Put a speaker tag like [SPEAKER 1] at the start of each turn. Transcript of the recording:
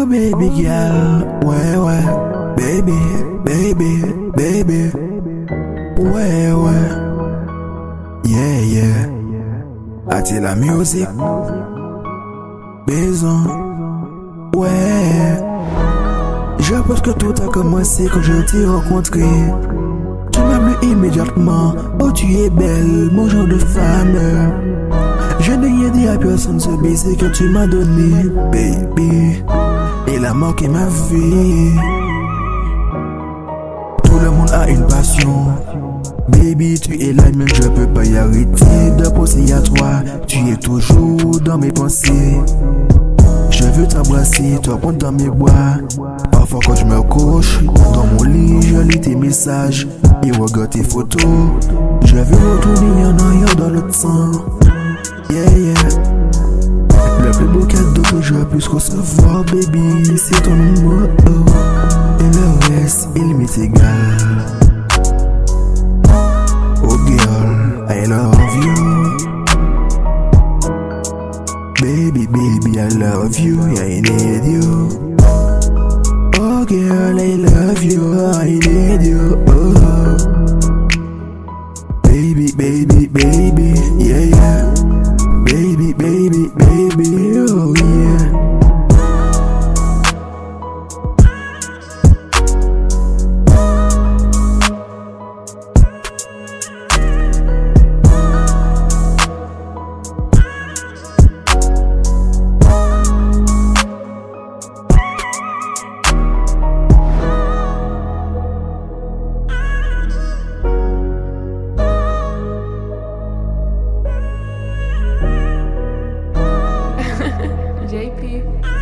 [SPEAKER 1] Oh baby girl, ouais ouais, baby, baby, baby, ouais ouais, yeah yeah. A-t-il la musique? Besoin, ouais. Je pense que tout a commencé quand je t'ai rencontré. Tu m'as plu immédiatement, oh tu es belle, mon genre de femme. Je n'ai rien dit à personne ce baiser que tu m'as donné, baby. A manqué ma vie. Tout le monde a une passion. Baby, tu es la mienne, je peux pas y arrêter de penser à toi. Tu es toujours dans mes pensées. Je veux t'embrasser, te prendre dans mes bras. Parfois quand je me couche, dans mon lit, je lis tes messages et regarde tes photos. Je veux retourner en arrière dans le temps. Yeah, yeah. Plus beau cadeau je puisse recevoir, baby, c'est ton numéro. Et le reste, il m'est égal. Oh girl, I love you. Baby, baby, I love you, I need you. Oh girl, I love you, I need you. Oh. Baby, baby, baby, yeah, yeah.
[SPEAKER 2] JP.